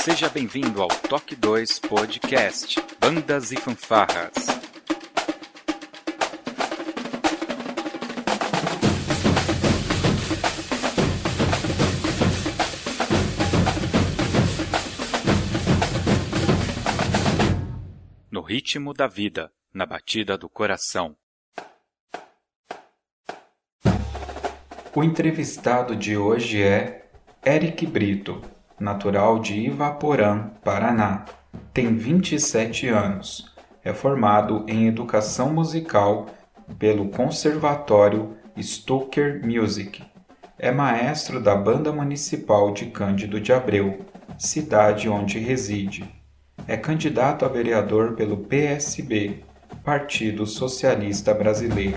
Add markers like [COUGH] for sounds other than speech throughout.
Seja bem-vindo ao Toque 2 Podcast Bandas e Fanfarras. No ritmo da vida, na batida do coração. O entrevistado de hoje é Eric Brito natural de Ivaporã, Paraná. Tem 27 anos. É formado em Educação Musical pelo Conservatório Stoker Music. É maestro da Banda Municipal de Cândido de Abreu, cidade onde reside. É candidato a vereador pelo PSB, Partido Socialista Brasileiro.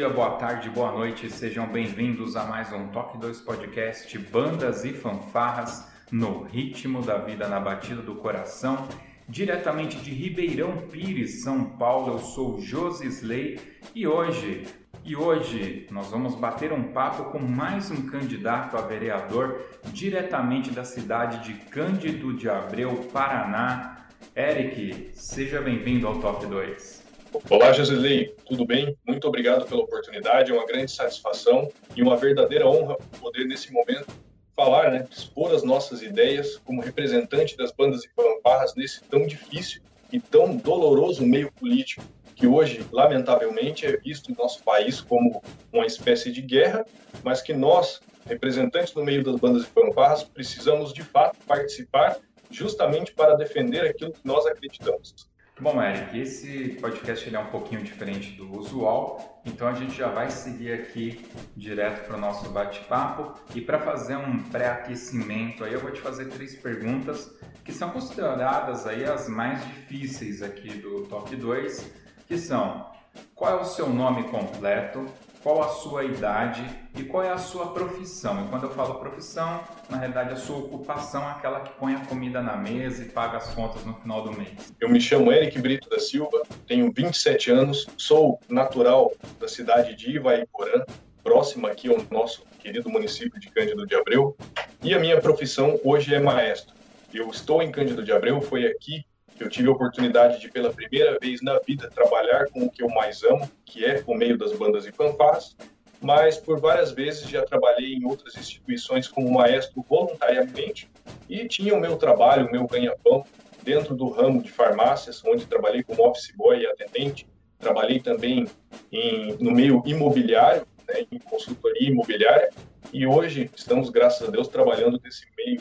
dia, boa tarde, boa noite, sejam bem-vindos a mais um Toque 2 Podcast Bandas e Fanfarras no ritmo da vida na batida do coração. Diretamente de Ribeirão Pires, São Paulo, eu sou Josi Slay e hoje, e hoje nós vamos bater um papo com mais um candidato a vereador diretamente da cidade de Cândido de Abreu, Paraná. Eric, seja bem-vindo ao Top 2. Olá, Josilei, tudo bem? Muito obrigado pela oportunidade, é uma grande satisfação e uma verdadeira honra poder, nesse momento, falar, né, expor as nossas ideias como representante das bandas e fanfarras nesse tão difícil e tão doloroso meio político que hoje, lamentavelmente, é visto em nosso país como uma espécie de guerra, mas que nós, representantes do meio das bandas e fanfarras, precisamos de fato participar justamente para defender aquilo que nós acreditamos. Bom, Eric, esse podcast é um pouquinho diferente do usual, então a gente já vai seguir aqui direto para o nosso bate-papo. E para fazer um pré-aquecimento, aí eu vou te fazer três perguntas que são consideradas aí as mais difíceis aqui do Top 2, que são qual é o seu nome completo, qual a sua idade e qual é a sua profissão. E quando eu falo profissão, na realidade a sua ocupação é aquela que põe a comida na mesa e paga as contas no final do mês. Eu me chamo Eric Brito da Silva, tenho 27 anos, sou natural da cidade de Ivaiporã, próxima aqui ao nosso querido município de Cândido de Abreu, e a minha profissão hoje é maestro. Eu estou em Cândido de Abreu, foi aqui eu tive a oportunidade de, pela primeira vez na vida, trabalhar com o que eu mais amo, que é o meio das bandas e fanfarras, mas por várias vezes já trabalhei em outras instituições como maestro voluntariamente e tinha o meu trabalho, o meu ganha-pão dentro do ramo de farmácias, onde trabalhei como office boy e atendente. Trabalhei também em, no meio imobiliário, né, em consultoria imobiliária, e hoje estamos, graças a Deus, trabalhando nesse meio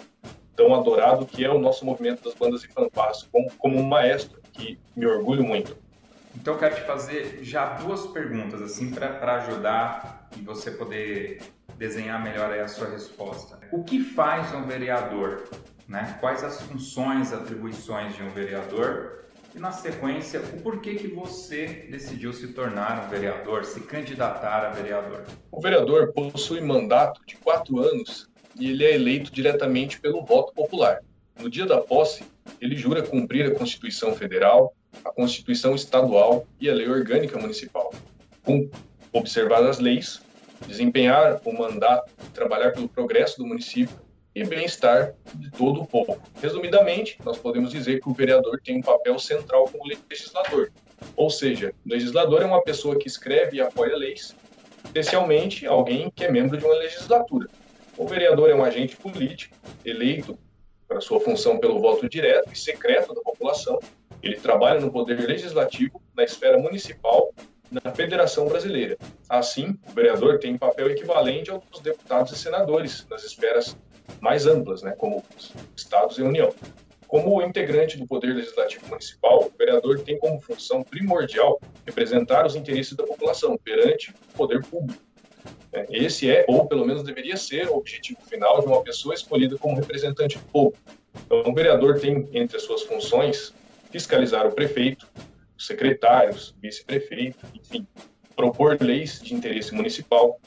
tão adorado que é o nosso movimento das bandas e fanfarras, como, como um maestro, que me orgulho muito. Então eu quero te fazer já duas perguntas, assim, para ajudar e você poder desenhar melhor a sua resposta. O que faz um vereador? Né? Quais as funções, atribuições de um vereador? E na sequência, o porquê que você decidiu se tornar um vereador, se candidatar a vereador? O vereador possui mandato de quatro anos e ele é eleito diretamente pelo voto popular. No dia da posse, ele jura cumprir a Constituição Federal, a Constituição Estadual e a Lei Orgânica Municipal, com observar as leis, desempenhar o mandato trabalhar pelo progresso do município e bem-estar de todo o povo. Resumidamente, nós podemos dizer que o vereador tem um papel central como legislador. Ou seja, o legislador é uma pessoa que escreve e apoia leis especialmente alguém que é membro de uma legislatura. O vereador é um agente político eleito para sua função pelo voto direto e secreto da população. Ele trabalha no poder legislativo, na esfera municipal, na Federação Brasileira. Assim, o vereador tem papel equivalente aos deputados e senadores nas esferas mais amplas, né, como os estados e União. Como integrante do Poder Legislativo Municipal, o vereador tem como função primordial representar os interesses da população perante o poder público. É, esse é, ou pelo menos deveria ser, o objetivo final de uma pessoa escolhida como representante do povo. Então, o vereador tem entre as suas funções fiscalizar o prefeito, os secretários, vice-prefeito, enfim, propor leis de interesse municipal,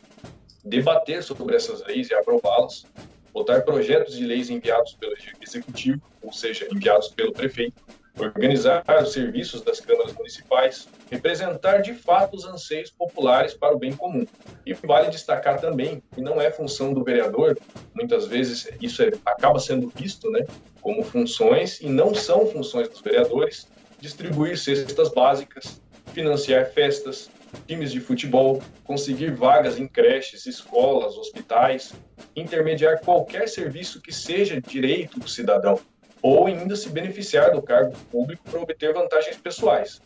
debater sobre essas leis e aprová-las, votar projetos de leis enviados pelo executivo, ou seja, enviados pelo prefeito, organizar os serviços das câmaras municipais, representar de fato os anseios populares para o bem comum. E vale destacar também que não é função do vereador, muitas vezes isso é, acaba sendo visto né, como funções, e não são funções dos vereadores, distribuir cestas básicas, financiar festas, times de futebol, conseguir vagas em creches, escolas, hospitais, intermediar qualquer serviço que seja direito do cidadão, ou ainda se beneficiar do cargo público para obter vantagens pessoais.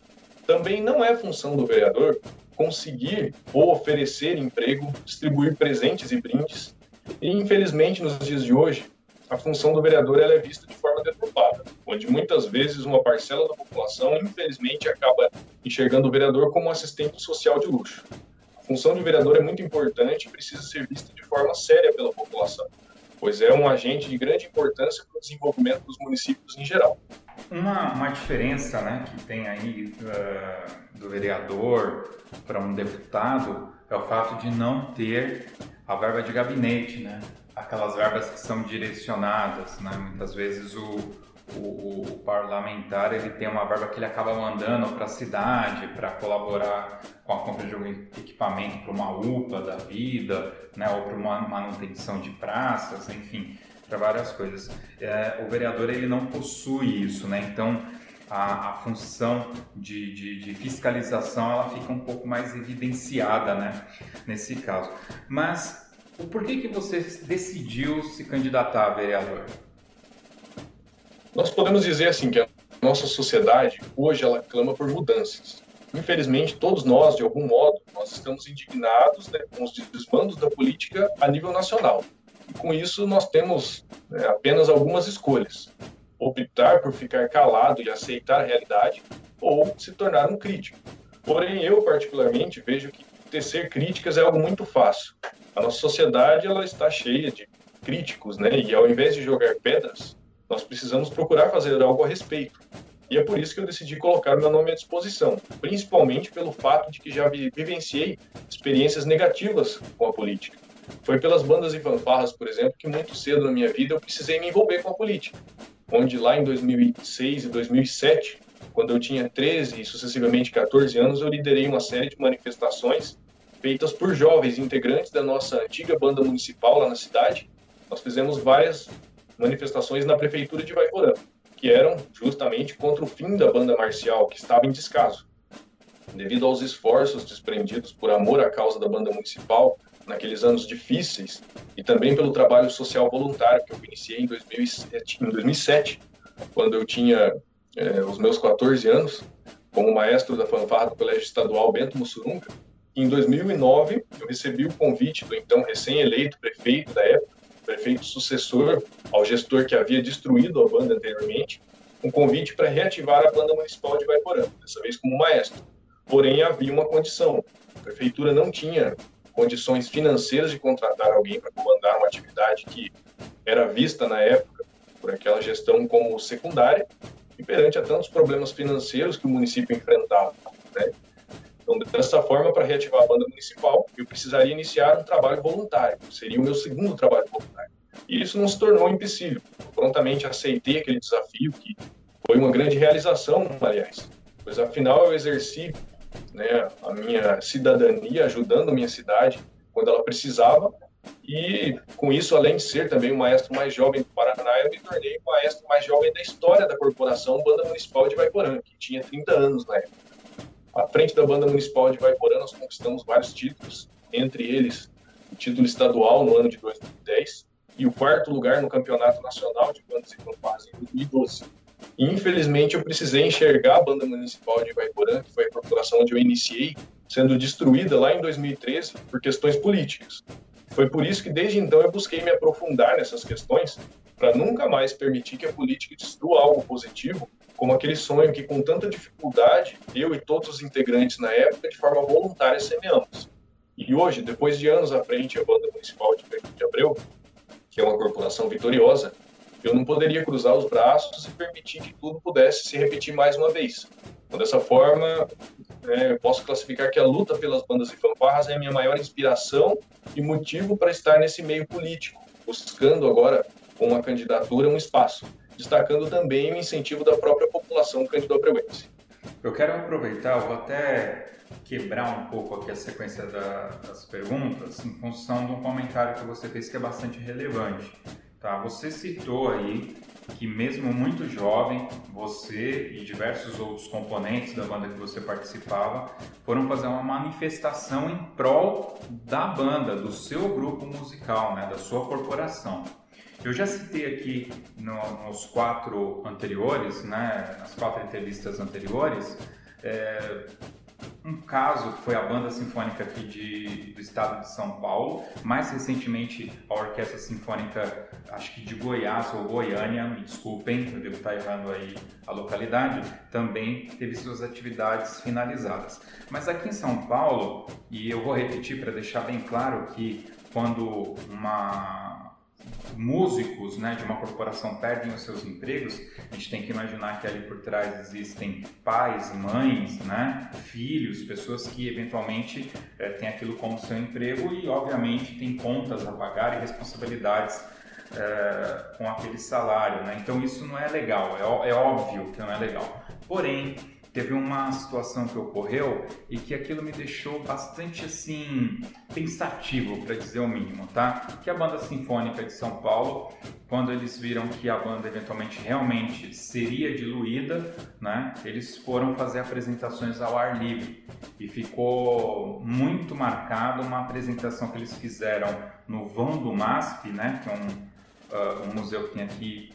Também não é função do vereador conseguir ou oferecer emprego, distribuir presentes e brindes. E, infelizmente, nos dias de hoje, a função do vereador é vista de forma deturpada, onde muitas vezes uma parcela da população, infelizmente, acaba enxergando o vereador como um assistente social de luxo. A função de vereador é muito importante e precisa ser vista de forma séria pela população, pois é um agente de grande importância para o desenvolvimento dos municípios em geral. Uma, uma diferença né, que tem aí uh, do vereador para um deputado é o fato de não ter a verba de gabinete, né? aquelas verbas que são direcionadas, né? Muitas vezes o, o, o, parlamentar ele tem uma verba que ele acaba mandando para a cidade para colaborar com a compra de algum equipamento para uma UPA da vida, né? Ou para uma manutenção de praças, enfim, para várias coisas. É, o vereador ele não possui isso, né? Então a, a função de, de, de, fiscalização ela fica um pouco mais evidenciada, né? Nesse caso, mas o porquê que você decidiu se candidatar a vereador? Nós podemos dizer assim que a nossa sociedade hoje ela clama por mudanças. Infelizmente, todos nós, de algum modo, nós estamos indignados né, com os desmandos da política a nível nacional. E com isso, nós temos né, apenas algumas escolhas: optar por ficar calado e aceitar a realidade, ou se tornar um crítico. Porém, eu particularmente vejo que tecer críticas é algo muito fácil. A nossa sociedade ela está cheia de críticos, né? E ao invés de jogar pedras, nós precisamos procurar fazer algo a respeito. E é por isso que eu decidi colocar meu nome à disposição, principalmente pelo fato de que já vivenciei experiências negativas com a política. Foi pelas bandas e fanfarras, por exemplo, que muito cedo na minha vida eu precisei me envolver com a política. Onde lá em 2006 e 2007, quando eu tinha 13 e sucessivamente 14 anos, eu liderei uma série de manifestações feitas por jovens integrantes da nossa antiga banda municipal lá na cidade. Nós fizemos várias manifestações na prefeitura de Vaiporã, que eram justamente contra o fim da banda marcial, que estava em descaso. Devido aos esforços desprendidos por amor à causa da banda municipal naqueles anos difíceis e também pelo trabalho social voluntário que eu iniciei em 2007, em 2007 quando eu tinha é, os meus 14 anos, como maestro da fanfarra do Colégio Estadual Bento Mussurunga, em 2009, eu recebi o convite do então recém-eleito prefeito da época, prefeito sucessor ao gestor que havia destruído a banda anteriormente, um convite para reativar a banda municipal de Vaiporã, dessa vez como maestro. Porém, havia uma condição: a prefeitura não tinha condições financeiras de contratar alguém para comandar uma atividade que era vista na época por aquela gestão como secundária e perante a tantos problemas financeiros que o município enfrentava. Né? Então, dessa forma, para reativar a banda municipal, eu precisaria iniciar um trabalho voluntário, seria o meu segundo trabalho voluntário. E isso não se tornou impossível. Eu prontamente aceitei aquele desafio, que foi uma grande realização, aliás, pois afinal eu exerci né, a minha cidadania ajudando a minha cidade quando ela precisava, e com isso, além de ser também o maestro mais jovem do Paraná, eu me tornei o maestro mais jovem da história da corporação Banda Municipal de Vaiporã, que tinha 30 anos na época. À frente da banda municipal de Vaiporã, nós conquistamos vários títulos, entre eles o título estadual no ano de 2010 e o quarto lugar no Campeonato Nacional de Bandas e Fanfarras em 2012. E, infelizmente, eu precisei enxergar a Banda Municipal de Ivaiporã, que foi a corporação onde eu iniciei, sendo destruída lá em 2013 por questões políticas. Foi por isso que, desde então, eu busquei me aprofundar nessas questões para nunca mais permitir que a política destrua algo positivo, como aquele sonho que, com tanta dificuldade, eu e todos os integrantes na época, de forma voluntária, semeamos. E hoje, depois de anos à frente, a Banda Municipal de de Abreu, que é uma corporação vitoriosa, eu não poderia cruzar os braços e permitir que tudo pudesse se repetir mais uma vez. Então, dessa forma, é, eu posso classificar que a luta pelas bandas e fanfarras é a minha maior inspiração e motivo para estar nesse meio político, buscando agora, com uma candidatura, um espaço, destacando também o incentivo da própria população candido-abreuense. Eu quero aproveitar, vou até quebrar um pouco aqui a sequência da, das perguntas em função de um comentário que você fez que é bastante relevante. Tá? Você citou aí que mesmo muito jovem, você e diversos outros componentes da banda que você participava foram fazer uma manifestação em prol da banda, do seu grupo musical, né, da sua corporação. Eu já citei aqui no, nos quatro anteriores, né, nas quatro entrevistas anteriores, é, um caso foi a Banda Sinfônica aqui de, do estado de São Paulo, mais recentemente a Orquestra Sinfônica, acho que de Goiás ou Goiânia, me desculpem, eu devo estar errando aí a localidade, também teve suas atividades finalizadas. Mas aqui em São Paulo, e eu vou repetir para deixar bem claro que quando uma músicos né, de uma corporação perdem os seus empregos, a gente tem que imaginar que ali por trás existem pais, mães, né, filhos, pessoas que eventualmente é, têm aquilo como seu emprego e, obviamente, têm contas a pagar e responsabilidades é, com aquele salário. Né? Então, isso não é legal, é, é óbvio que não é legal. Porém, teve uma situação que ocorreu e que aquilo me deixou bastante assim pensativo, para dizer o mínimo, tá? Que a banda sinfônica de São Paulo, quando eles viram que a banda eventualmente realmente seria diluída, né? Eles foram fazer apresentações ao ar livre e ficou muito marcado uma apresentação que eles fizeram no vão do MASP, né? Que é um, uh, um museu que tem aqui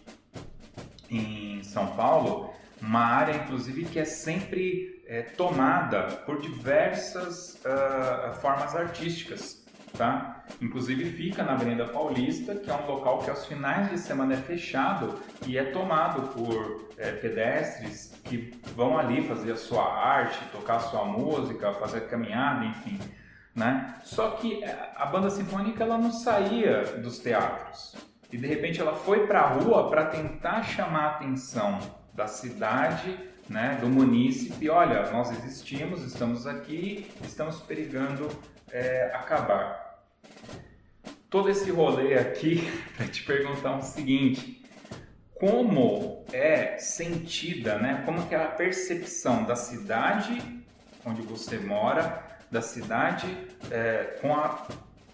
em São Paulo uma área, inclusive, que é sempre é, tomada por diversas uh, formas artísticas, tá? Inclusive fica na Avenida Paulista, que é um local que aos finais de semana é fechado e é tomado por é, pedestres que vão ali fazer a sua arte, tocar a sua música, fazer caminhada, enfim. Né? Só que é, a banda sinfônica ela não saía dos teatros e de repente ela foi para a rua para tentar chamar a atenção da cidade, né, do munícipe, olha, nós existimos, estamos aqui, estamos perigando é, acabar. Todo esse rolê aqui [LAUGHS] para te perguntar o seguinte, como é sentida, né, como que é a percepção da cidade onde você mora, da cidade é, com a,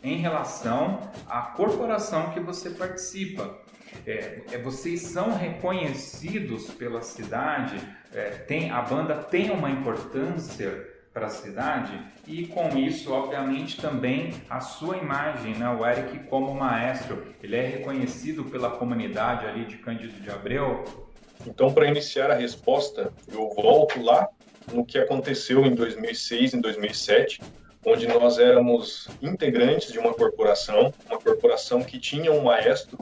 em relação à corporação que você participa é, é, vocês são reconhecidos pela cidade, é, tem, a banda tem uma importância para a cidade e com isso, obviamente, também a sua imagem, né? o Eric como maestro, ele é reconhecido pela comunidade ali de Cândido de Abreu? Então, para iniciar a resposta, eu volto lá no que aconteceu em 2006, em 2007, onde nós éramos integrantes de uma corporação, uma corporação que tinha um maestro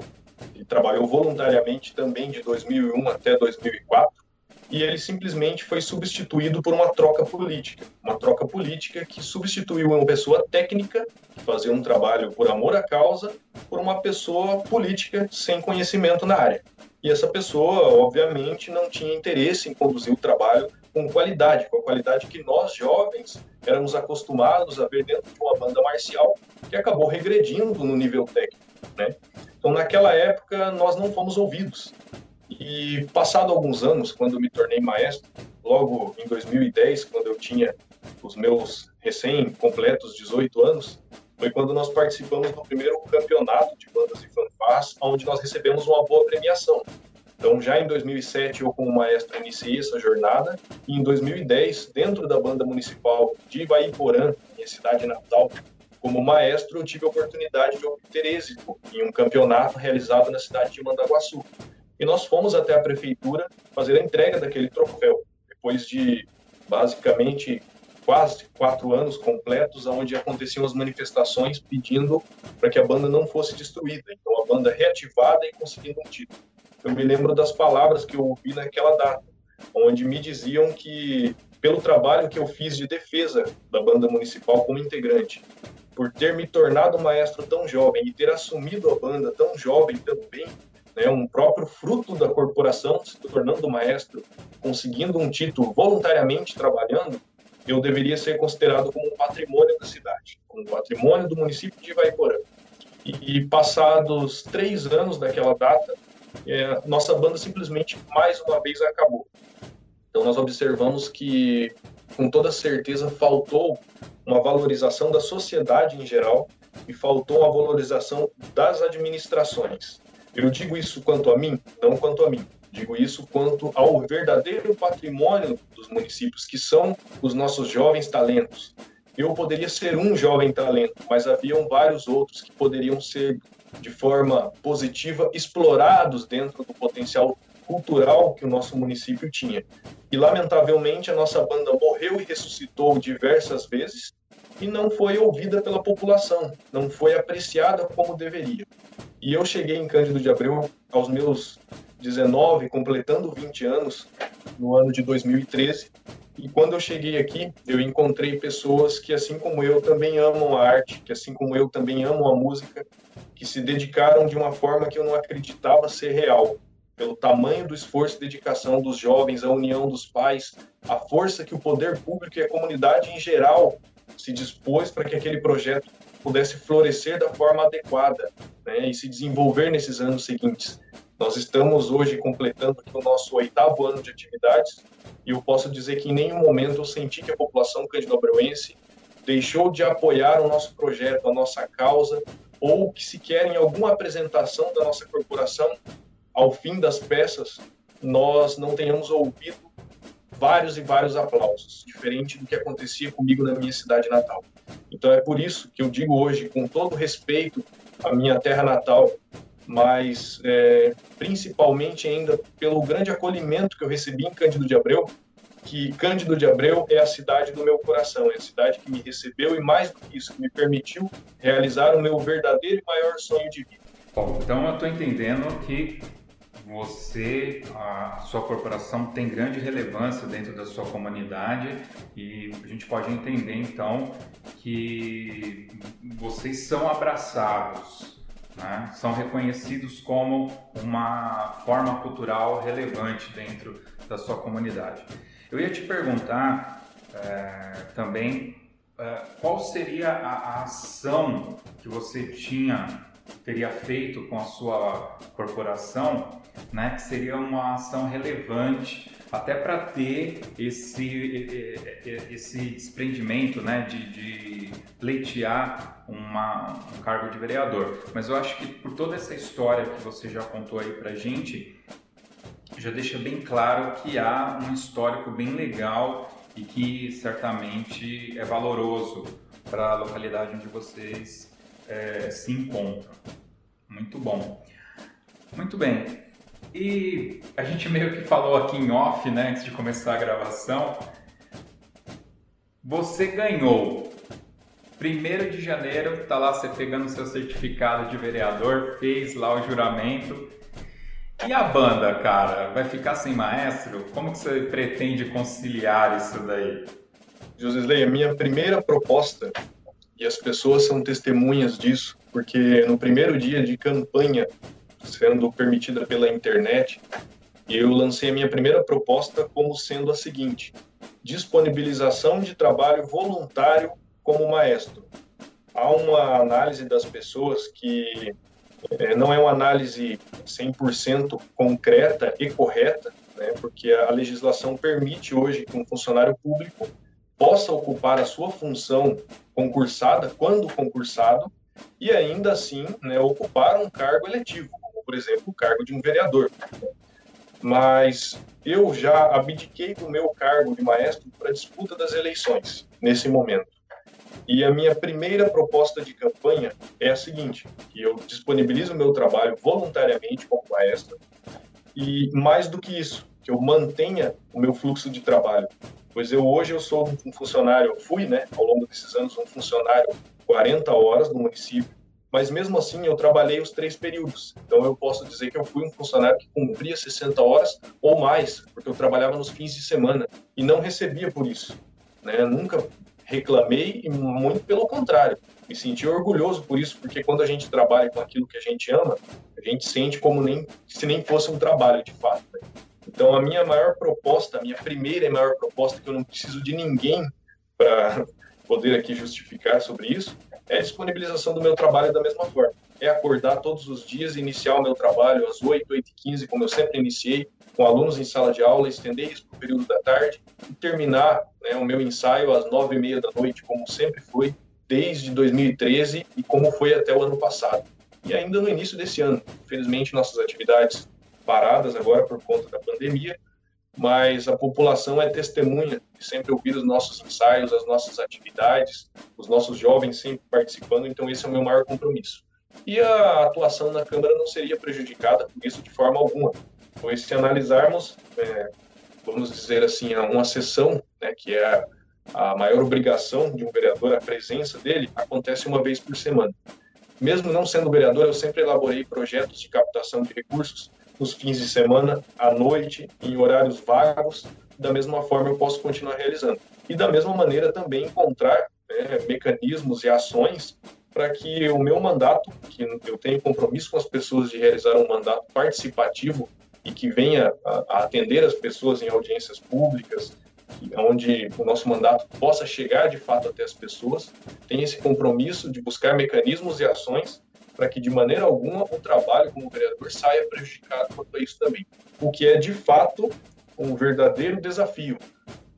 ele trabalhou voluntariamente também de 2001 até 2004 e ele simplesmente foi substituído por uma troca política, uma troca política que substituiu uma pessoa técnica que fazia um trabalho por amor à causa por uma pessoa política sem conhecimento na área. E essa pessoa, obviamente, não tinha interesse em conduzir o trabalho com qualidade, com a qualidade que nós jovens éramos acostumados a ver dentro de uma banda marcial, que acabou regredindo no nível técnico, né? Então, naquela época, nós não fomos ouvidos. E passado alguns anos, quando me tornei maestro, logo em 2010, quando eu tinha os meus recém-completos 18 anos, foi quando nós participamos do primeiro campeonato de bandas e fanfarras, onde nós recebemos uma boa premiação. Então, já em 2007, eu como maestro iniciei essa jornada, e em 2010, dentro da banda municipal de Ivaiporã, minha cidade natal, como maestro, eu tive a oportunidade de obter êxito em um campeonato realizado na cidade de Mandaguaçu. E nós fomos até a prefeitura fazer a entrega daquele troféu, depois de basicamente quase quatro anos completos, onde aconteciam as manifestações pedindo para que a banda não fosse destruída. Então, a banda reativada e conseguindo um título. Eu me lembro das palavras que eu ouvi naquela data, onde me diziam que, pelo trabalho que eu fiz de defesa da banda municipal como integrante, por ter me tornado maestro tão jovem e ter assumido a banda tão jovem também, né, um próprio fruto da corporação, se tornando maestro, conseguindo um título voluntariamente trabalhando, eu deveria ser considerado como um patrimônio da cidade, como um patrimônio do município de Ivaiporã. E, e passados três anos daquela data, é, nossa banda simplesmente mais uma vez acabou. Então nós observamos que, com toda certeza, faltou uma valorização da sociedade em geral e faltou uma valorização das administrações. Eu digo isso quanto a mim, não quanto a mim. Digo isso quanto ao verdadeiro patrimônio dos municípios, que são os nossos jovens talentos. Eu poderia ser um jovem talento, mas haviam vários outros que poderiam ser, de forma positiva, explorados dentro do potencial cultural que o nosso município tinha. E, lamentavelmente, a nossa banda morreu e ressuscitou diversas vezes e não foi ouvida pela população, não foi apreciada como deveria. E eu cheguei em Cândido de Abreu aos meus 19, completando 20 anos, no ano de 2013. E quando eu cheguei aqui, eu encontrei pessoas que, assim como eu, também amam a arte, que, assim como eu, também amam a música, que se dedicaram de uma forma que eu não acreditava ser real, pelo tamanho do esforço e dedicação dos jovens, a união dos pais, a força que o poder público e a comunidade em geral se dispôs para que aquele projeto pudesse florescer da forma adequada né, e se desenvolver nesses anos seguintes. Nós estamos hoje completando o nosso oitavo ano de atividades e eu posso dizer que em nenhum momento eu senti que a população candidobruense deixou de apoiar o nosso projeto, a nossa causa, ou que sequer em alguma apresentação da nossa corporação, ao fim das peças, nós não tenhamos ouvido vários e vários aplausos, diferente do que acontecia comigo na minha cidade natal. Então é por isso que eu digo hoje, com todo respeito à minha terra natal, mas é, principalmente ainda pelo grande acolhimento que eu recebi em Cândido de Abreu, que Cândido de Abreu é a cidade do meu coração, é a cidade que me recebeu e mais do que isso, que me permitiu realizar o meu verdadeiro e maior sonho de vida. Bom, então eu estou entendendo que você, a sua corporação tem grande relevância dentro da sua comunidade e a gente pode entender então que vocês são abraçados né, são reconhecidos como uma forma cultural relevante dentro da sua comunidade. Eu ia te perguntar é, também é, qual seria a, a ação que você tinha teria feito com a sua corporação, né, que seria uma ação relevante até para ter esse, esse desprendimento né, de, de pleitear uma, um cargo de vereador. Mas eu acho que por toda essa história que você já contou aí para gente, já deixa bem claro que há um histórico bem legal e que certamente é valoroso para a localidade onde vocês é, se encontram. Muito bom. Muito bem. E a gente meio que falou aqui em off, né, antes de começar a gravação. Você ganhou. Primeiro de janeiro, tá lá você pegando seu certificado de vereador, fez lá o juramento. E a banda, cara, vai ficar sem maestro? Como que você pretende conciliar isso daí? Josesley, a minha primeira proposta, e as pessoas são testemunhas disso, porque no primeiro dia de campanha sendo permitida pela internet, eu lancei a minha primeira proposta como sendo a seguinte: disponibilização de trabalho voluntário como maestro. Há uma análise das pessoas que é, não é uma análise 100% concreta e correta, né, porque a legislação permite hoje que um funcionário público possa ocupar a sua função concursada, quando concursado, e ainda assim né, ocupar um cargo eletivo, por exemplo, o cargo de um vereador. Mas eu já abdiquei do meu cargo de maestro para a disputa das eleições, nesse momento. E a minha primeira proposta de campanha é a seguinte, que eu disponibilizo o meu trabalho voluntariamente como maestro e mais do que isso, que eu mantenha o meu fluxo de trabalho. Pois eu hoje eu sou um funcionário, fui, né, ao longo desses anos um funcionário 40 horas no município, mas mesmo assim eu trabalhei os três períodos. Então eu posso dizer que eu fui um funcionário que cumpria 60 horas ou mais, porque eu trabalhava nos fins de semana e não recebia por isso. Né? Nunca reclamei e muito pelo contrário, me senti orgulhoso por isso, porque quando a gente trabalha com aquilo que a gente ama, a gente sente como nem se nem fosse um trabalho de fato. Né? Então a minha maior proposta, a minha primeira e maior proposta que eu não preciso de ninguém para [LAUGHS] poder aqui justificar sobre isso, é a disponibilização do meu trabalho da mesma forma. É acordar todos os dias iniciar o meu trabalho às 8, 8 e 15, como eu sempre iniciei, com alunos em sala de aula, estender isso para o período da tarde e terminar né, o meu ensaio às 9 e meia da noite, como sempre foi, desde 2013 e como foi até o ano passado. E ainda no início desse ano, infelizmente, nossas atividades paradas agora por conta da pandemia, mas a população é testemunha sempre ouvir os nossos ensaios, as nossas atividades, os nossos jovens sempre participando, então esse é o meu maior compromisso. E a atuação na Câmara não seria prejudicada por isso de forma alguma, pois se analisarmos, é, vamos dizer assim, uma sessão, né, que é a maior obrigação de um vereador, a presença dele, acontece uma vez por semana. Mesmo não sendo vereador, eu sempre elaborei projetos de captação de recursos nos fins de semana, à noite, em horários vagos. Da mesma forma, eu posso continuar realizando. E da mesma maneira, também encontrar né, mecanismos e ações para que o meu mandato, que eu tenho compromisso com as pessoas de realizar um mandato participativo e que venha a, a atender as pessoas em audiências públicas, onde o nosso mandato possa chegar de fato até as pessoas, tem esse compromisso de buscar mecanismos e ações para que de maneira alguma o trabalho como vereador saia prejudicado quanto a isso também. O que é de fato um verdadeiro desafio,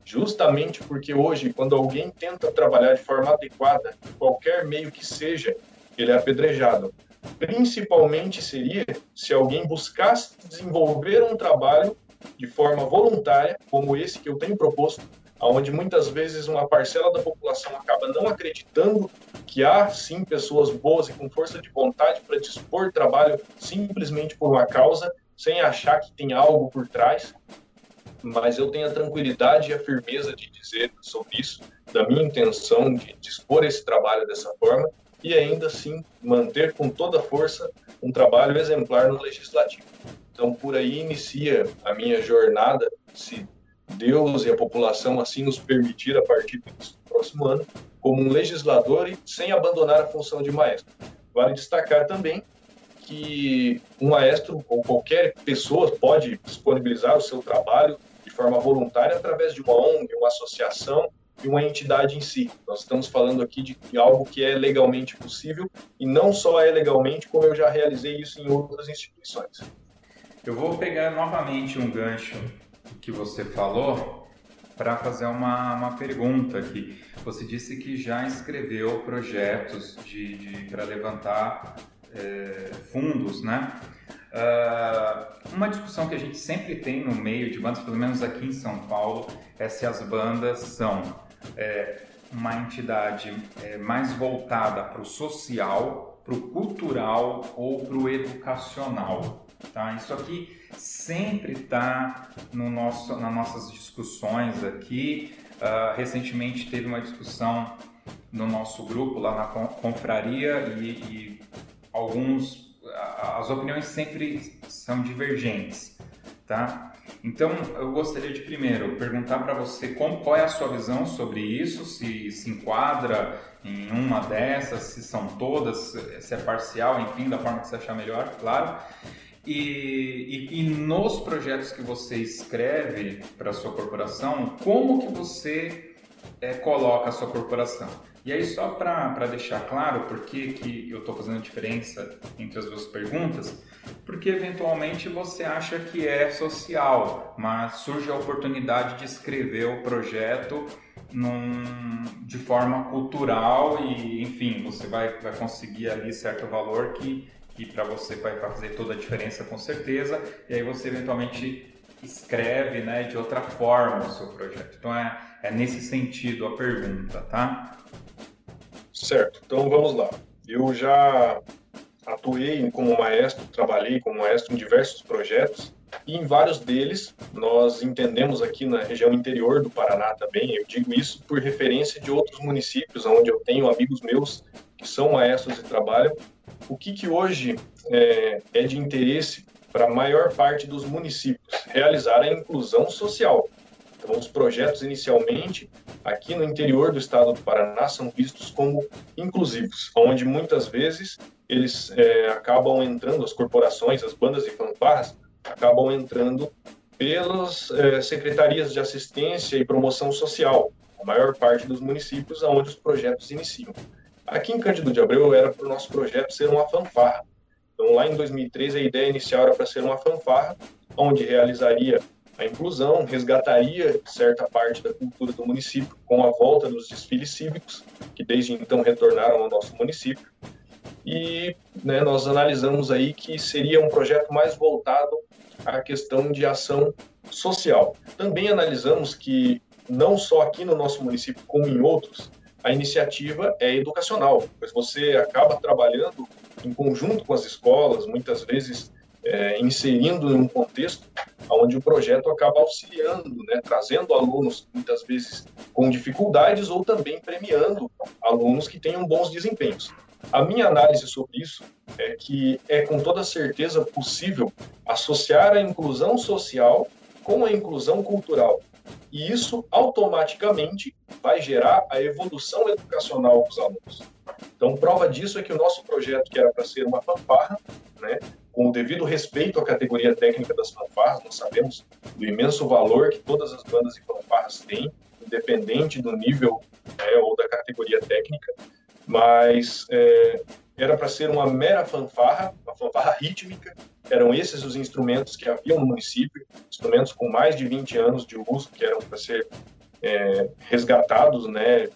justamente porque hoje, quando alguém tenta trabalhar de forma adequada, qualquer meio que seja, ele é apedrejado. Principalmente seria se alguém buscasse desenvolver um trabalho de forma voluntária, como esse que eu tenho proposto, onde muitas vezes uma parcela da população acaba não acreditando que há sim pessoas boas e com força de vontade para dispor trabalho simplesmente por uma causa, sem achar que tem algo por trás. Mas eu tenho a tranquilidade e a firmeza de dizer sobre isso, da minha intenção de dispor esse trabalho dessa forma e ainda assim manter com toda força um trabalho exemplar no legislativo. Então, por aí inicia a minha jornada, se Deus e a população assim nos permitir a partir do próximo ano, como um legislador e sem abandonar a função de maestro. Vale destacar também que um maestro ou qualquer pessoa pode disponibilizar o seu trabalho de forma voluntária através de uma ONG, uma associação e uma entidade em si. Nós estamos falando aqui de algo que é legalmente possível e não só é legalmente, como eu já realizei isso em outras instituições. Eu vou pegar novamente um gancho que você falou para fazer uma, uma pergunta aqui. Você disse que já escreveu projetos de, de para levantar é, fundos, né? Uh, uma discussão que a gente sempre tem no meio de bandas, pelo menos aqui em São Paulo, é se as bandas são é, uma entidade é, mais voltada para o social, para o cultural ou para o educacional. Tá? Isso aqui sempre está no nosso, nas nossas discussões aqui. Uh, recentemente teve uma discussão no nosso grupo lá na confraria e, e alguns as opiniões sempre são divergentes, tá? Então eu gostaria de primeiro perguntar para você como, qual é a sua visão sobre isso, se se enquadra em uma dessas, se são todas, se é parcial, enfim, da forma que você achar melhor, claro. E, e, e, nos projetos que você escreve para a sua corporação, como que você é, coloca a sua corporação? E aí, só para deixar claro por que, que eu estou fazendo diferença entre as duas perguntas, porque eventualmente você acha que é social, mas surge a oportunidade de escrever o projeto num, de forma cultural e, enfim, você vai, vai conseguir ali certo valor que que para você vai fazer toda a diferença com certeza, e aí você eventualmente escreve né, de outra forma o seu projeto. Então é, é nesse sentido a pergunta, tá? Certo, então vamos lá. Eu já atuei como maestro, trabalhei como maestro em diversos projetos e em vários deles nós entendemos aqui na região interior do Paraná também, eu digo isso por referência de outros municípios onde eu tenho amigos meus que são maestros e trabalham, o que, que hoje é, é de interesse para a maior parte dos municípios? Realizar a inclusão social. Então, os projetos inicialmente aqui no interior do estado do Paraná são vistos como inclusivos, onde muitas vezes eles é, acabam entrando, as corporações, as bandas e fanfarras, acabam entrando pelas é, secretarias de assistência e promoção social, a maior parte dos municípios onde os projetos iniciam. Aqui em Cândido de Abreu era para o nosso projeto ser uma fanfarra. Então, lá em 2013, a ideia inicial era para ser uma fanfarra, onde realizaria a inclusão, resgataria certa parte da cultura do município com a volta dos desfiles cívicos, que desde então retornaram ao nosso município. E né, nós analisamos aí que seria um projeto mais voltado à questão de ação social. Também analisamos que, não só aqui no nosso município, como em outros, a iniciativa é educacional, pois você acaba trabalhando em conjunto com as escolas, muitas vezes é, inserindo em um contexto onde o projeto acaba auxiliando, né, trazendo alunos muitas vezes com dificuldades ou também premiando alunos que tenham bons desempenhos. A minha análise sobre isso é que é com toda certeza possível associar a inclusão social com a inclusão cultural. E isso automaticamente vai gerar a evolução educacional dos alunos. Então, prova disso é que o nosso projeto, que era para ser uma fanfarra, né, com o devido respeito à categoria técnica das fanfarras, nós sabemos do imenso valor que todas as bandas e fanfarras têm, independente do nível né, ou da categoria técnica, mas é, era para ser uma mera fanfarra, uma fanfarra rítmica, eram esses os instrumentos que haviam no município, instrumentos com mais de 20 anos de uso, que eram para ser é, resgatados, né,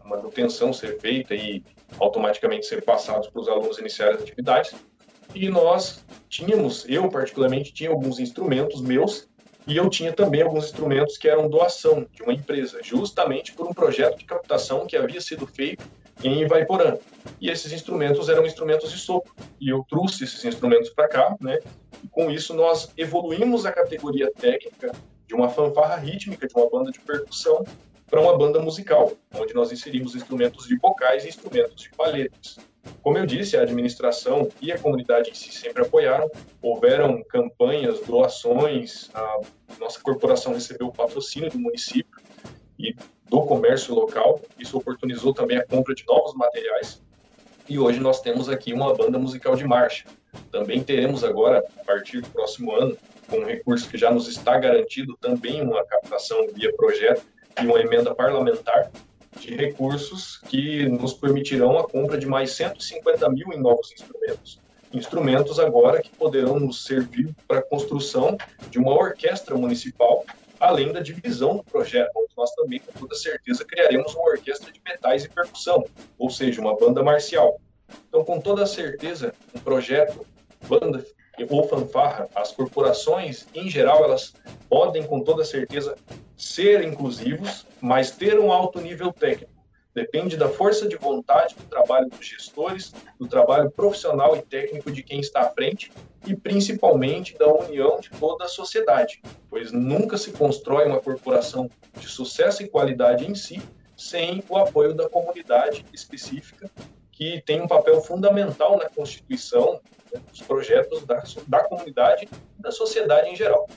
a manutenção ser feita e automaticamente ser passados para os alunos iniciarem as atividades. E nós tínhamos, eu particularmente tinha alguns instrumentos meus e eu tinha também alguns instrumentos que eram doação de uma empresa, justamente por um projeto de captação que havia sido feito em Ivaiporã. E esses instrumentos eram instrumentos de sopro. E eu trouxe esses instrumentos para cá, né? E com isso nós evoluímos a categoria técnica de uma fanfarra rítmica, de uma banda de percussão, para uma banda musical, onde nós inserimos instrumentos de vocais e instrumentos de palhetes. Como eu disse, a administração e a comunidade em si sempre apoiaram. Houveram campanhas, doações, a nossa corporação recebeu o patrocínio do município e do comércio local. Isso oportunizou também a compra de novos materiais. E hoje nós temos aqui uma banda musical de marcha. Também teremos agora, a partir do próximo ano, com um recurso que já nos está garantido, também uma captação via projeto e uma emenda parlamentar de recursos que nos permitirão a compra de mais 150 mil em novos instrumentos. Instrumentos agora que poderão nos servir para a construção de uma orquestra municipal, além da divisão do projeto, onde nós também, com toda certeza, criaremos uma orquestra de metais e percussão, ou seja, uma banda marcial. Então, com toda certeza, um projeto, banda ou fanfarra, as corporações, em geral, elas podem, com toda certeza, ser inclusivos, mas ter um alto nível técnico. Depende da força de vontade do trabalho dos gestores, do trabalho profissional e técnico de quem está à frente e principalmente da união de toda a sociedade, pois nunca se constrói uma corporação de sucesso e qualidade em si sem o apoio da comunidade específica, que tem um papel fundamental na constituição né, dos projetos da, da comunidade e da sociedade em geral.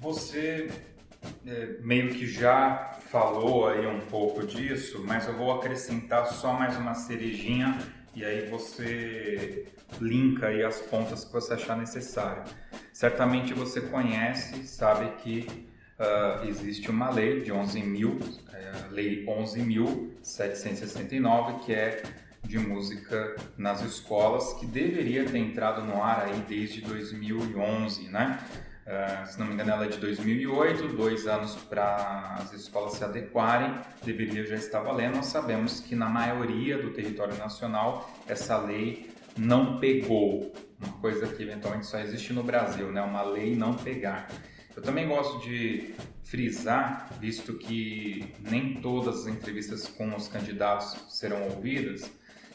Você meio que já falou aí um pouco disso, mas eu vou acrescentar só mais uma cerejinha e aí você linka aí as pontas que você achar necessário. Certamente você conhece, sabe que uh, existe uma lei de 11 mil, é, lei 11.769, que é de música nas escolas, que deveria ter entrado no ar aí desde 2011, né? Uh, se não me engano, ela é de 2008, dois anos para as escolas se adequarem, deveria já estar valendo. Nós sabemos que na maioria do território nacional essa lei não pegou, uma coisa que eventualmente só existe no Brasil, né? uma lei não pegar. Eu também gosto de frisar, visto que nem todas as entrevistas com os candidatos serão ouvidas,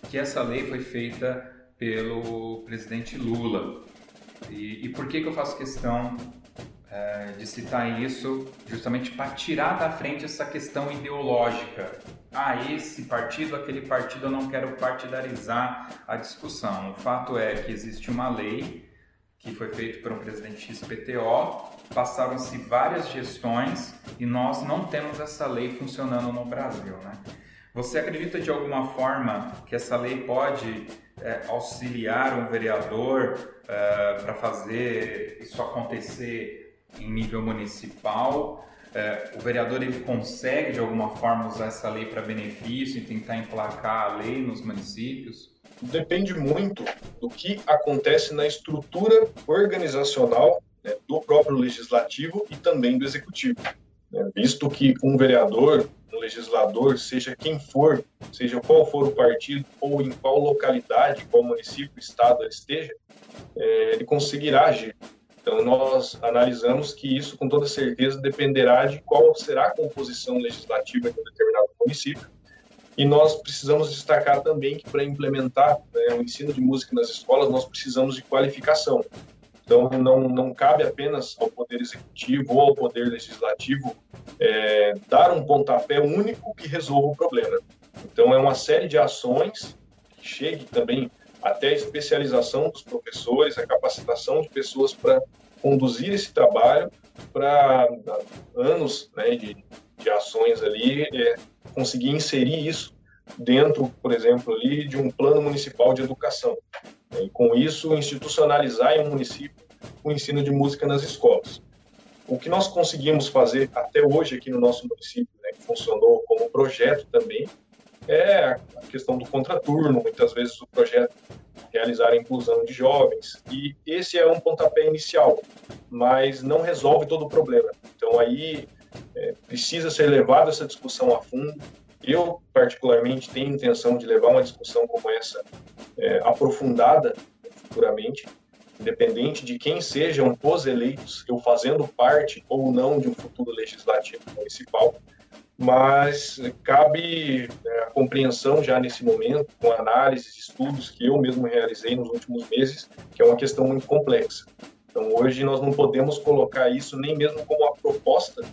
que essa lei foi feita pelo presidente Lula. E, e por que, que eu faço questão é, de citar isso? Justamente para tirar da frente essa questão ideológica. Ah, esse partido, aquele partido, eu não quero partidarizar a discussão. O fato é que existe uma lei que foi feita por um presidente XPTO, passaram-se várias gestões e nós não temos essa lei funcionando no Brasil. Né? Você acredita de alguma forma que essa lei pode é, auxiliar um vereador é, para fazer isso acontecer em nível municipal? É, o vereador ele consegue de alguma forma usar essa lei para benefício e tentar emplacar a lei nos municípios? Depende muito do que acontece na estrutura organizacional né, do próprio legislativo e também do executivo. Né, visto que um vereador um legislador, seja quem for, seja qual for o partido ou em qual localidade, qual município, estado esteja, é, ele conseguirá agir. Então, nós analisamos que isso, com toda certeza, dependerá de qual será a composição legislativa de um determinado município. E nós precisamos destacar também que, para implementar né, o ensino de música nas escolas, nós precisamos de qualificação. Então, não, não cabe apenas ao Poder Executivo ou ao Poder Legislativo é, dar um pontapé único que resolva o problema. Então, é uma série de ações que chegue também até a especialização dos professores, a capacitação de pessoas para conduzir esse trabalho para anos né, de, de ações ali, é, conseguir inserir isso dentro, por exemplo, ali de um plano municipal de educação. E com isso, institucionalizar em um município o ensino de música nas escolas. O que nós conseguimos fazer até hoje aqui no nosso município, né, que funcionou como projeto também, é a questão do contraturno, muitas vezes o projeto realizar a inclusão de jovens, e esse é um pontapé inicial, mas não resolve todo o problema. Então aí é, precisa ser levada essa discussão a fundo. Eu, particularmente, tenho intenção de levar uma discussão como essa é, aprofundada futuramente, independente de quem sejam os eleitos, eu fazendo parte ou não de um futuro legislativo municipal, mas cabe né, a compreensão já nesse momento, com análises, estudos que eu mesmo realizei nos últimos meses, que é uma questão muito complexa. Então, hoje nós não podemos colocar isso nem mesmo como uma proposta,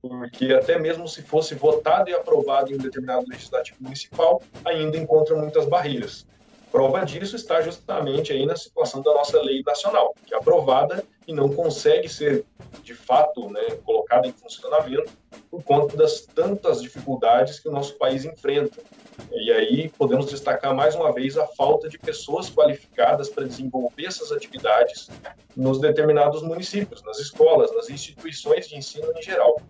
porque até mesmo se fosse votado e aprovado em um determinado legislativo municipal, ainda encontra muitas barreiras. Prova disso está justamente aí na situação da nossa lei nacional, que é aprovada e não consegue ser, de fato, né, colocada em funcionamento por conta das tantas dificuldades que o nosso país enfrenta. E aí podemos destacar mais uma vez a falta de pessoas qualificadas para desenvolver essas atividades nos determinados municípios, nas escolas, nas instituições de ensino em geral.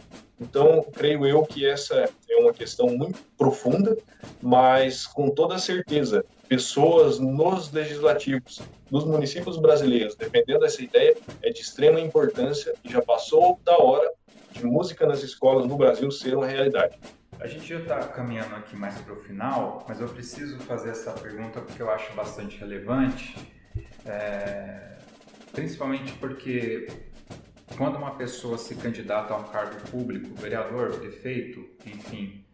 Então, creio eu que essa é uma questão muito profunda, mas com toda certeza, pessoas nos legislativos dos municípios brasileiros, dependendo dessa ideia, é de extrema importância e já passou da hora de música nas escolas no Brasil ser uma realidade. A gente já está caminhando aqui mais para o final, mas eu preciso fazer essa pergunta porque eu acho bastante relevante, é... principalmente porque quando uma pessoa se candidata a um cargo público, vereador, prefeito, enfim,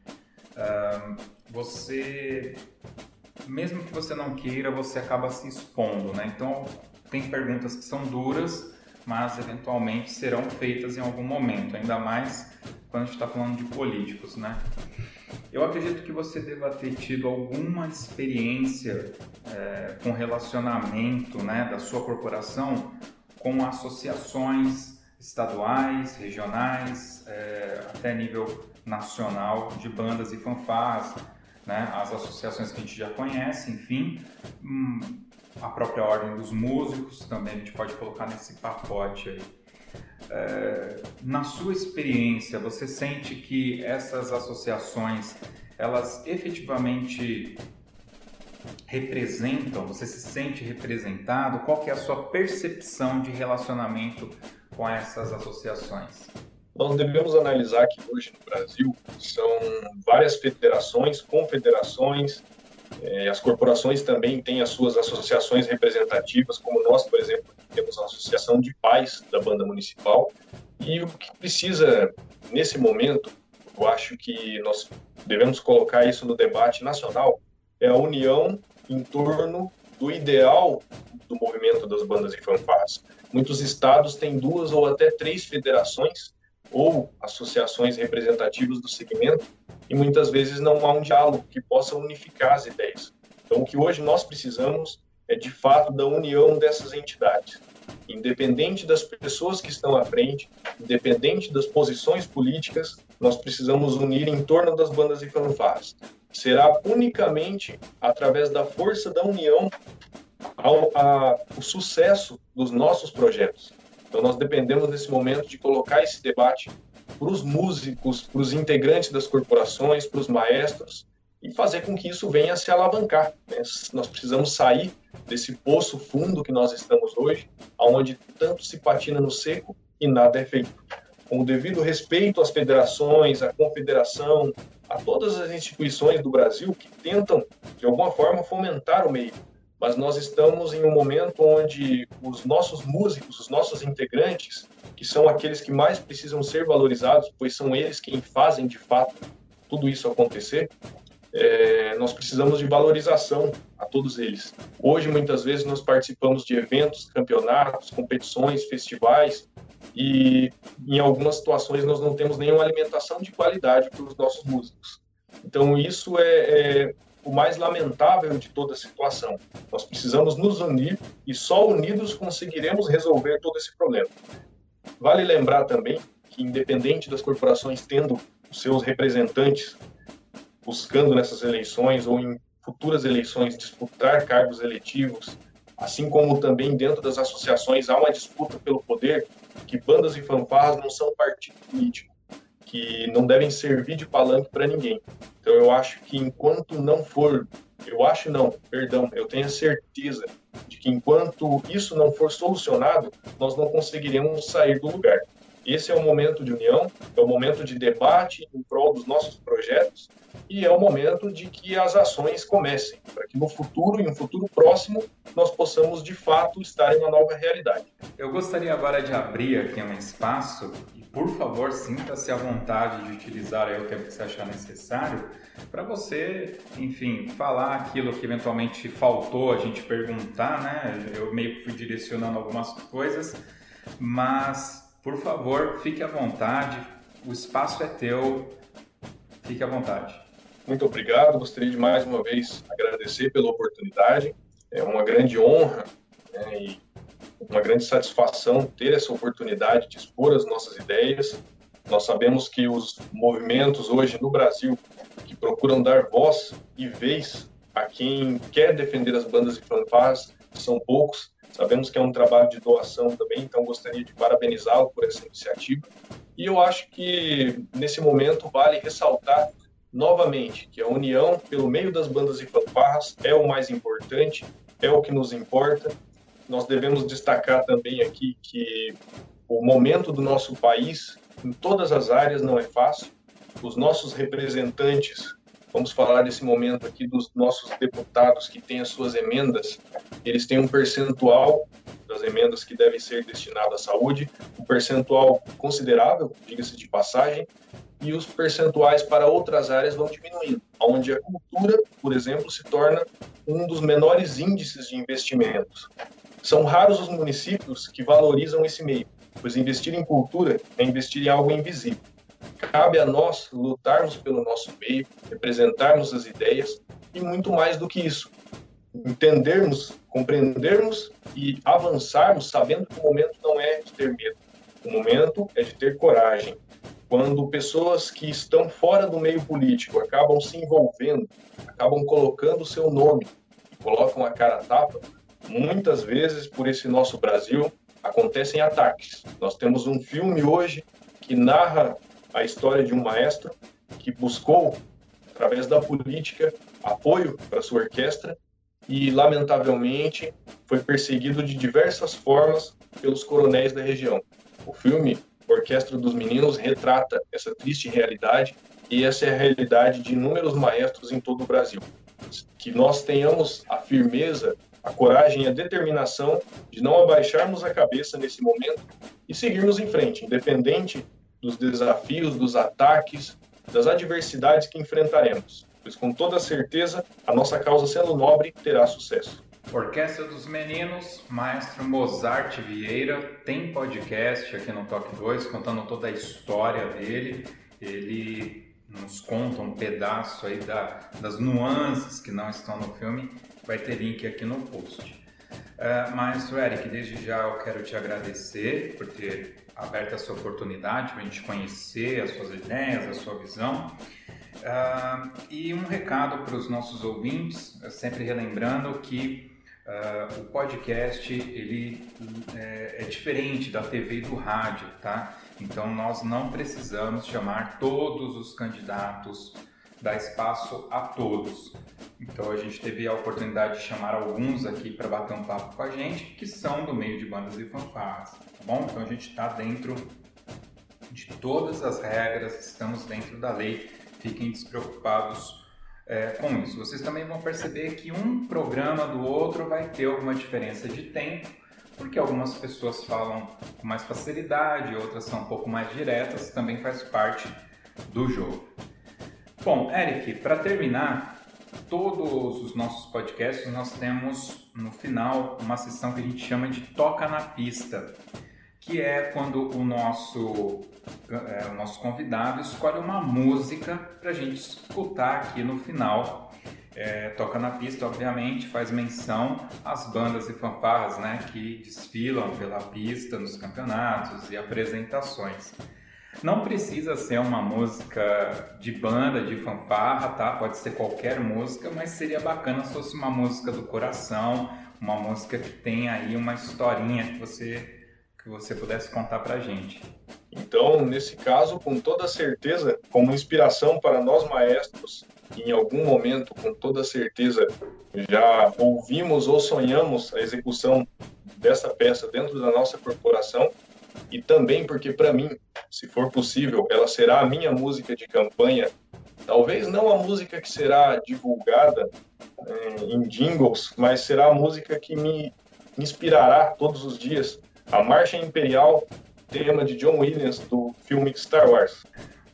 você, mesmo que você não queira, você acaba se expondo, né? Então, tem perguntas que são duras, mas eventualmente serão feitas em algum momento, ainda mais quando a gente está falando de políticos, né? Eu acredito que você deva ter tido alguma experiência é, com relacionamento né, da sua corporação com associações estaduais, regionais, é, até nível nacional de bandas e fanfarras, né? as associações que a gente já conhece, enfim, hum, a própria ordem dos músicos também a gente pode colocar nesse pacote aí. É, na sua experiência, você sente que essas associações elas efetivamente representam, você se sente representado? Qual que é a sua percepção de relacionamento com essas associações? Nós devemos analisar que hoje no Brasil são várias federações, confederações, É, as corporações também têm as suas associações representativas, como nós, por exemplo, temos a Associação de Pais da Banda Municipal. E o que precisa, nesse momento, eu acho que nós devemos colocar isso no debate nacional, é a união em torno do ideal do movimento das bandas e fanfarras. Muitos estados têm duas ou até três federações ou associações representativas do segmento e muitas vezes não há um diálogo que possa unificar as ideias. Então, o que hoje nós precisamos é de fato da união dessas entidades. Independente das pessoas que estão à frente, independente das posições políticas, nós precisamos unir em torno das bandas e fanfarras. Será unicamente através da força da união ao, a, o sucesso dos nossos projetos. Então, nós dependemos nesse momento de colocar esse debate para os músicos, para os integrantes das corporações, para os maestros, e fazer com que isso venha a se alavancar. Né? Nós precisamos sair desse poço fundo que nós estamos hoje, onde tanto se patina no seco e nada é feito. Com o devido respeito às federações, à confederação, a todas as instituições do Brasil que tentam, de alguma forma, fomentar o meio. Mas nós estamos em um momento onde os nossos músicos, os nossos integrantes, que são aqueles que mais precisam ser valorizados, pois são eles quem fazem de fato tudo isso acontecer, é, nós precisamos de valorização a todos eles. Hoje, muitas vezes, nós participamos de eventos, campeonatos, competições, festivais, e em algumas situações nós não temos nenhuma alimentação de qualidade para os nossos músicos. Então, isso é, é o mais lamentável de toda a situação. Nós precisamos nos unir e só unidos conseguiremos resolver todo esse problema. Vale lembrar também que, independente das corporações tendo os seus representantes buscando nessas eleições ou em futuras eleições disputar cargos eletivos, assim como também dentro das associações há uma disputa pelo poder, que bandas e fanfarras não são partido político, que não devem servir de palanque para ninguém. Então eu acho que enquanto não for, eu acho não, perdão, eu tenho a certeza de que enquanto isso não for solucionado, nós não conseguiremos sair do lugar. Esse é o momento de união, é o momento de debate em prol dos nossos projetos e é o momento de que as ações comecem, para que no futuro, em um futuro próximo, nós possamos de fato estar em uma nova realidade. Eu gostaria agora de abrir aqui um espaço e, por favor, sinta-se à vontade de utilizar o tempo que você achar necessário para você, enfim, falar aquilo que eventualmente faltou a gente perguntar, né? Eu meio que fui direcionando algumas coisas, mas por favor, fique à vontade, o espaço é teu, fique à vontade. Muito obrigado, gostaria de mais uma vez agradecer pela oportunidade, é uma grande honra né, e uma grande satisfação ter essa oportunidade de expor as nossas ideias. Nós sabemos que os movimentos hoje no Brasil que procuram dar voz e vez a quem quer defender as bandas e fanfarras são poucos Sabemos que é um trabalho de doação também, então gostaria de parabenizá-lo por essa iniciativa. E eu acho que nesse momento vale ressaltar novamente que a união pelo meio das bandas e fanfarras é o mais importante, é o que nos importa. Nós devemos destacar também aqui que o momento do nosso país em todas as áreas não é fácil. Os nossos representantes Vamos falar nesse momento aqui dos nossos deputados que têm as suas emendas. Eles têm um percentual das emendas que devem ser destinadas à saúde, um percentual considerável, diga-se de passagem, e os percentuais para outras áreas vão diminuindo, onde a cultura, por exemplo, se torna um dos menores índices de investimentos. São raros os municípios que valorizam esse meio, pois investir em cultura é investir em algo invisível. Cabe a nós lutarmos pelo nosso meio, representarmos as ideias e muito mais do que isso, entendermos, compreendermos e avançarmos sabendo que o momento não é de ter medo, o momento é de ter coragem. Quando pessoas que estão fora do meio político acabam se envolvendo, acabam colocando o seu nome colocam a cara a tapa, muitas vezes por esse nosso Brasil acontecem ataques. Nós temos um filme hoje que narra a história de um maestro que buscou, através da política, apoio para sua orquestra e, lamentavelmente, foi perseguido de diversas formas pelos coronéis da região. O filme Orquestra dos Meninos retrata essa triste realidade e essa é a realidade de inúmeros maestros em todo o Brasil. que nós tenhamos a firmeza, a coragem e a determinação de não abaixarmos a cabeça nesse momento e seguirmos em frente, independente dos desafios, dos ataques, das adversidades que enfrentaremos, pois com toda certeza a nossa causa sendo nobre terá sucesso. Orquestra dos Meninos, Maestro Mozart Vieira, tem podcast aqui no Toque 2 contando toda a história dele. Ele nos conta um pedaço aí da, das nuances que não estão no filme. Vai ter link aqui no post. Uh, Maestro Eric, desde já eu quero te agradecer por ter aberto essa oportunidade para a gente conhecer as suas ideias, a sua visão. Uh, e um recado para os nossos ouvintes, sempre relembrando que Uh, o podcast ele é, é, diferente da TV e do rádio, tá? Então nós não precisamos chamar todos os candidatos, dar espaço a todos. Então a gente teve a oportunidade de chamar alguns aqui para bater um papo com a gente, que são do meio de bandas e fanfarras, tá bom? Então a gente está dentro de todas as regras, estamos dentro da lei, fiquem despreocupados é, com isso. Vocês também vão perceber que um programa do outro vai ter alguma diferença de tempo, porque algumas pessoas falam com mais facilidade, outras são um pouco mais diretas, também faz parte do jogo. Bom, Eric, para terminar, todos os nossos podcasts nós temos no final uma sessão que a gente chama de Toca na Pista que é quando o nosso, é, o nosso convidado escolhe uma música para a gente escutar aqui no final. É, toca na pista, obviamente, faz menção às bandas e fanfarras né, que desfilam pela pista nos campeonatos e apresentações. Não precisa ser uma música de banda, de fanfarra, tá? Pode ser qualquer música, mas seria bacana se fosse uma música do coração, uma música que tem aí uma historinha que você que você pudesse contar para a gente. Então, nesse caso, com toda certeza, como inspiração para nós maestros, em algum momento, com toda certeza, já ouvimos ou sonhamos a execução dessa peça dentro da nossa corporação, e também porque, para mim, se for possível, ela será a minha música de campanha. Talvez não a música que será divulgada eh, em jingles, mas será a música que me inspirará todos os dias a Marcha Imperial, tema de John Williams do filme Star Wars.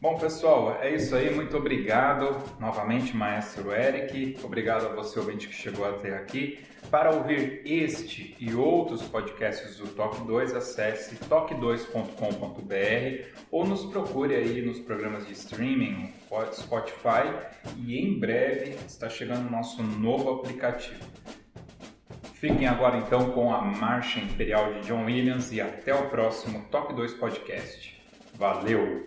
Bom, pessoal, é isso aí. Muito obrigado novamente, maestro Eric. Obrigado a você, ouvinte, que chegou até aqui. Para ouvir este e outros podcasts do Toque 2, acesse toque2.com.br ou nos procure aí nos programas de streaming, Spotify e em breve está chegando o nosso novo aplicativo. Fiquem agora então com a Marcha Imperial de John Williams e até o próximo Top 2 Podcast. Valeu!